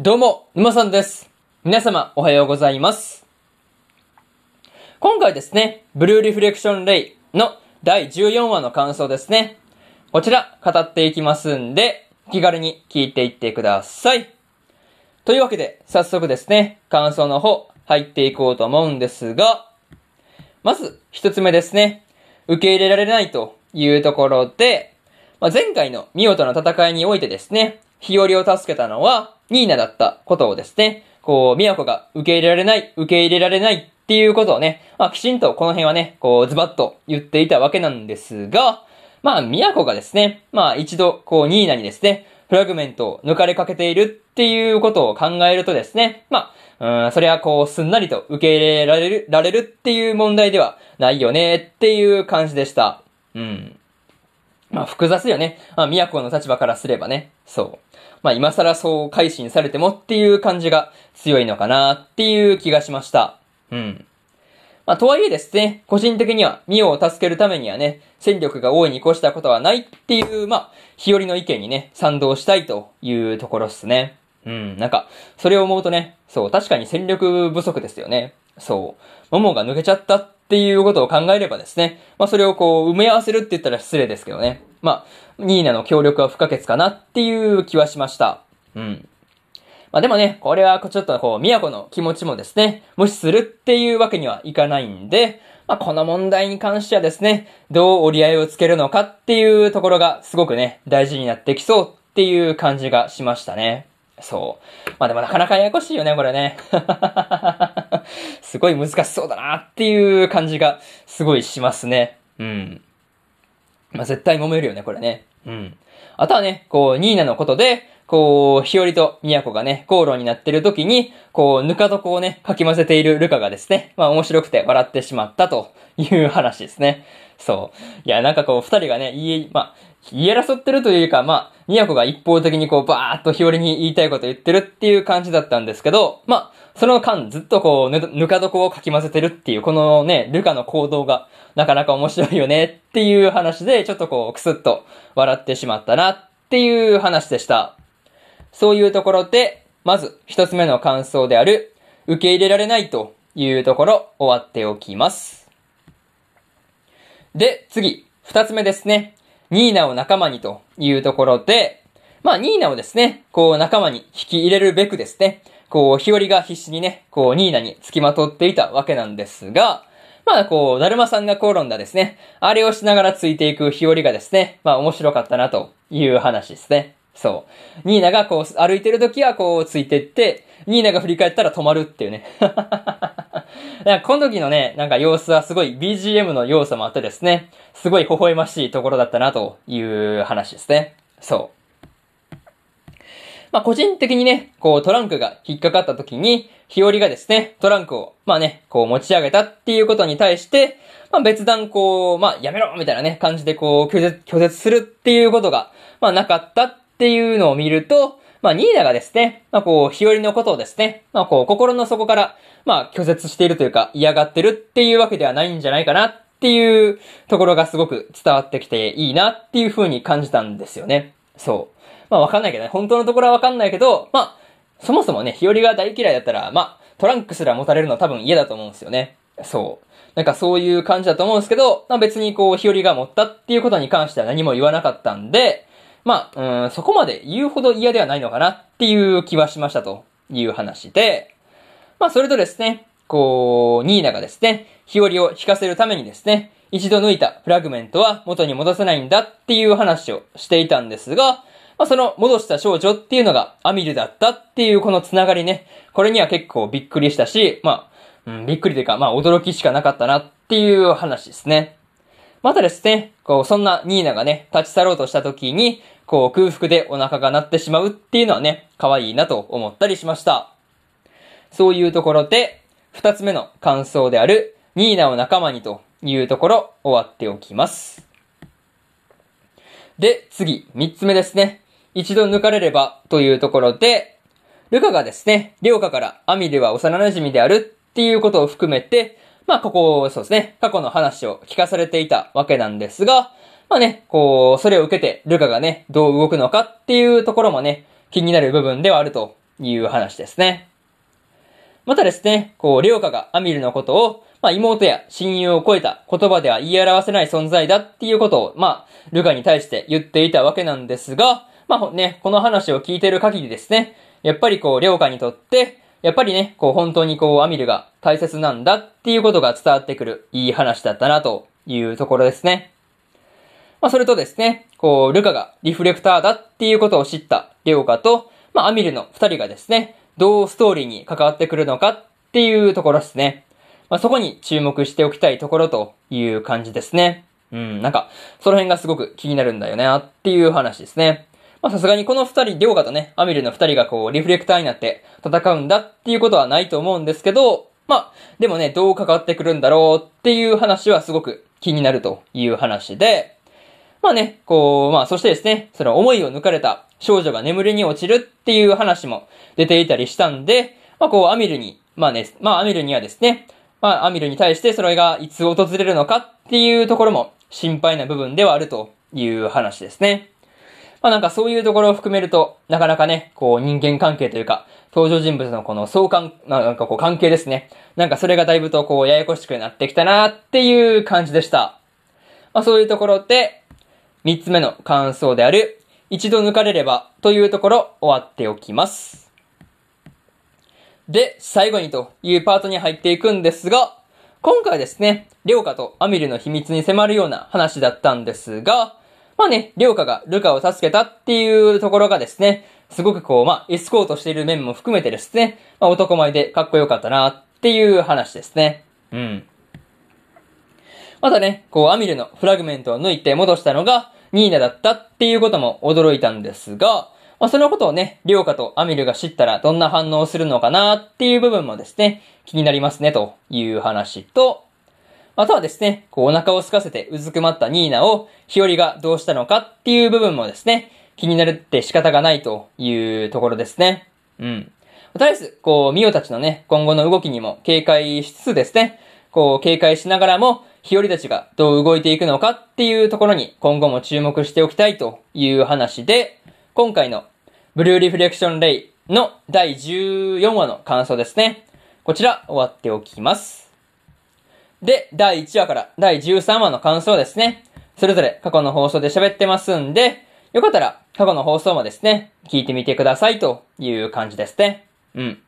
どうも、沼さんです。皆様、おはようございます。今回ですね、ブルーリフレクションレイの第14話の感想ですね。こちら、語っていきますんで、気軽に聞いていってください。というわけで、早速ですね、感想の方、入っていこうと思うんですが、まず、一つ目ですね、受け入れられないというところで、まあ、前回のミオとの戦いにおいてですね、日和を助けたのは、ニーナだったことをですね、こう、ミヤコが受け入れられない、受け入れられないっていうことをね、まあ、きちんとこの辺はね、こう、ズバッと言っていたわけなんですが、まあ、ミヤコがですね、まあ、一度、こう、ニーナにですね、フラグメントを抜かれかけているっていうことを考えるとですね、まあ、うん、それはこう、すんなりと受け入れられる、られるっていう問題ではないよねっていう感じでした。うん。まあ複雑よね。まあ都の立場からすればね。そう。まあ今更そう改心されてもっていう感じが強いのかなっていう気がしました。うん。まあとはいえですね、個人的にはミオを助けるためにはね、戦力が大いに越したことはないっていう、まあ、日和の意見にね、賛同したいというところっすね。うん、なんか、それを思うとね、そう、確かに戦力不足ですよね。そう。モモが抜けちゃったっていうことを考えればですね、まあそれをこう埋め合わせるって言ったら失礼ですけどね。まあ、ニーナの協力は不可欠かなっていう気はしました。うん。まあでもね、これはちょっとこう、宮古の気持ちもですね、無視するっていうわけにはいかないんで、まあこの問題に関してはですね、どう折り合いをつけるのかっていうところがすごくね、大事になってきそうっていう感じがしましたね。そう。まあでもなかなかややこしいよね、これね。すごい難しそうだなっていう感じがすごいしますね。うん。まあ絶対揉めるよね、これね。うん。あとはね、こう、ニーナのことで、こう、日和と都がね、口論になってる時に、こう、ぬか床をね、かき混ぜているルカがですね、まあ面白くて笑ってしまったという話ですね。そう。いや、なんかこう、二人がね、言い、まあ、言い争ってるというか、まあ、都が一方的にこう、バーっと日和に言いたいこと言ってるっていう感じだったんですけど、まあ、その間ずっとこう、ぬか床をかき混ぜてるっていう、このね、ルカの行動がなかなか面白いよねっていう話で、ちょっとこう、くすっと笑ってしまったなっていう話でした。そういうところで、まず一つ目の感想である、受け入れられないというところ、終わっておきます。で、次、二つ目ですね。ニーナを仲間にというところで、まあ、ニーナをですね、こう仲間に引き入れるべくですね、こう、日和が必死にね、こう、ニーナに付きまとっていたわけなんですが、まあ、こう、だるまさんが転んだですね、あれをしながらついていく日和がですね、まあ、面白かったなという話ですね。そう。ニーナがこう、歩いてる時はこう、ついてって、ニーナが振り返ったら止まるっていうね。なんかこの時のね、なんか様子はすごい BGM の要素もあってですね、すごい微笑ましいところだったなという話ですね。そう。まあ個人的にね、こうトランクが引っかかった時に、日和がですね、トランクを、まあね、こう持ち上げたっていうことに対して、まあ別段こう、まあやめろみたいなね、感じでこう拒絶、拒絶するっていうことが、まあなかったっていうのを見ると、まあ、ニーナがですね、まあ、こう、日和のことをですね、まあ、こう、心の底から、まあ、拒絶しているというか、嫌がってるっていうわけではないんじゃないかなっていうところがすごく伝わってきていいなっていう風に感じたんですよね。そう。まあ、わかんないけどね、本当のところはわかんないけど、まあ、そもそもね、日和が大嫌いだったら、まあ、トランクすら持たれるの多分嫌だと思うんですよね。そう。なんかそういう感じだと思うんですけど、まあ別にこう、日和が持ったっていうことに関しては何も言わなかったんで、まあ、うん、そこまで言うほど嫌ではないのかなっていう気はしましたという話で、まあ、それとですね、こう、ニーナがですね、日和を引かせるためにですね、一度抜いたフラグメントは元に戻せないんだっていう話をしていたんですが、まあ、その戻した少女っていうのがアミルだったっていうこのつながりね、これには結構びっくりしたし、まあ、うん、びっくりというか、まあ、驚きしかなかったなっていう話ですね。またですね、こう、そんなニーナがね、立ち去ろうとした時に、こう、空腹でお腹が鳴ってしまうっていうのはね、可愛いなと思ったりしました。そういうところで、二つ目の感想である、ニーナを仲間にというところ、終わっておきます。で、次、三つ目ですね。一度抜かれればというところで、ルカがですね、リョウカからアミルは幼馴染であるっていうことを含めて、まあ、ここ、そうですね、過去の話を聞かされていたわけなんですが、まあね、こう、それを受けて、ルカがね、どう動くのかっていうところもね、気になる部分ではあるという話ですね。またですね、こう、レオカがアミルのことを、まあ、妹や親友を超えた言葉では言い表せない存在だっていうことを、まあ、ルカに対して言っていたわけなんですが、まあね、この話を聞いてる限りですね、やっぱりこう、レオカにとって、やっぱりね、こう、本当にこう、アミルが大切なんだっていうことが伝わってくる、いい話だったな、というところですね。まあ、それとですね、こう、ルカがリフレクターだっていうことを知ったレオカと、まあ、アミルの二人がですね、どうストーリーに関わってくるのかっていうところですね。まあ、そこに注目しておきたいところという感じですね。うん、なんか、その辺がすごく気になるんだよね、っていう話ですね。まあさすがにこの二人、りょうかとね、アミルの二人がこう、リフレクターになって戦うんだっていうことはないと思うんですけど、まあ、でもね、どう関わってくるんだろうっていう話はすごく気になるという話で、まあね、こう、まあそしてですね、その思いを抜かれた少女が眠りに落ちるっていう話も出ていたりしたんで、まあこう、アミルに、まあね、まあアミルにはですね、まあアミルに対してそれがいつ訪れるのかっていうところも心配な部分ではあるという話ですね。まあなんかそういうところを含めると、なかなかね、こう人間関係というか、登場人物のこの相関、なんかこう関係ですね。なんかそれがだいぶとこうややこしくなってきたなっていう感じでした。まあそういうところで、三つ目の感想である、一度抜かれればというところ終わっておきます。で、最後にというパートに入っていくんですが、今回ですね、リョウカとアミルの秘密に迫るような話だったんですが、まあね、リョウカがルカを助けたっていうところがですね、すごくこう、まあ、エスコートしている面も含めてですね、まあ、男前でかっこよかったなっていう話ですね。うん。またね、こう、アミルのフラグメントを抜いて戻したのが、ニーナだったっていうことも驚いたんですが、まあ、そのことをね、りょうかとアミルが知ったらどんな反応をするのかなっていう部分もですね、気になりますねという話と、あとはですね、こうお腹を空かせてうずくまったニーナを日和がどうしたのかっていう部分もですね、気になるって仕方がないというところですね。うん。とりあえず、こう、ミオたちのね、今後の動きにも警戒しつつですね、こう、警戒しながらも、日和たちがどう動いていくのかっていうところに今後も注目しておきたいという話で、今回のブルーリフレクションレイの第14話の感想ですね。こちら終わっておきます。で、第1話から第13話の感想ですね。それぞれ過去の放送で喋ってますんで、よかったら過去の放送もですね、聞いてみてくださいという感じですね。うん。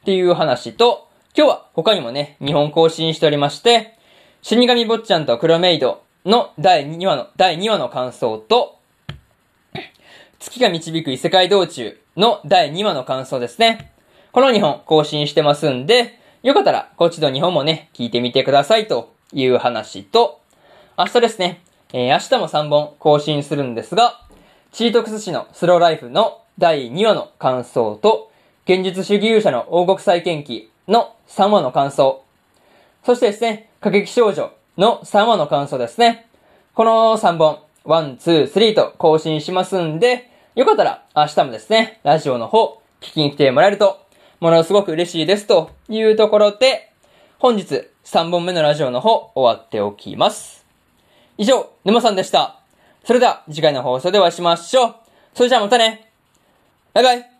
っていう話と、今日は他にもね、日本更新しておりまして、死神坊ちゃんと黒メイドの第2話の、第2話の感想と、月が導く異世界道中の第2話の感想ですね。この2本更新してますんで、よかったらこっちの2本もね、聞いてみてくださいという話と、明日ですね、えー、明日も3本更新するんですが、チートクス氏のスローライフの第2話の感想と、現実主義勇者の王国再建記の3話の感想、そしてですね、過激少女の3話の感想ですね。この3本、1、2、3と更新しますんで、よかったら明日もですね、ラジオの方、聞きに来てもらえると、ものすごく嬉しいですというところで、本日3本目のラジオの方、終わっておきます。以上、沼さんでした。それでは次回の放送でお会いしましょう。それじゃあまたね。バイバイ。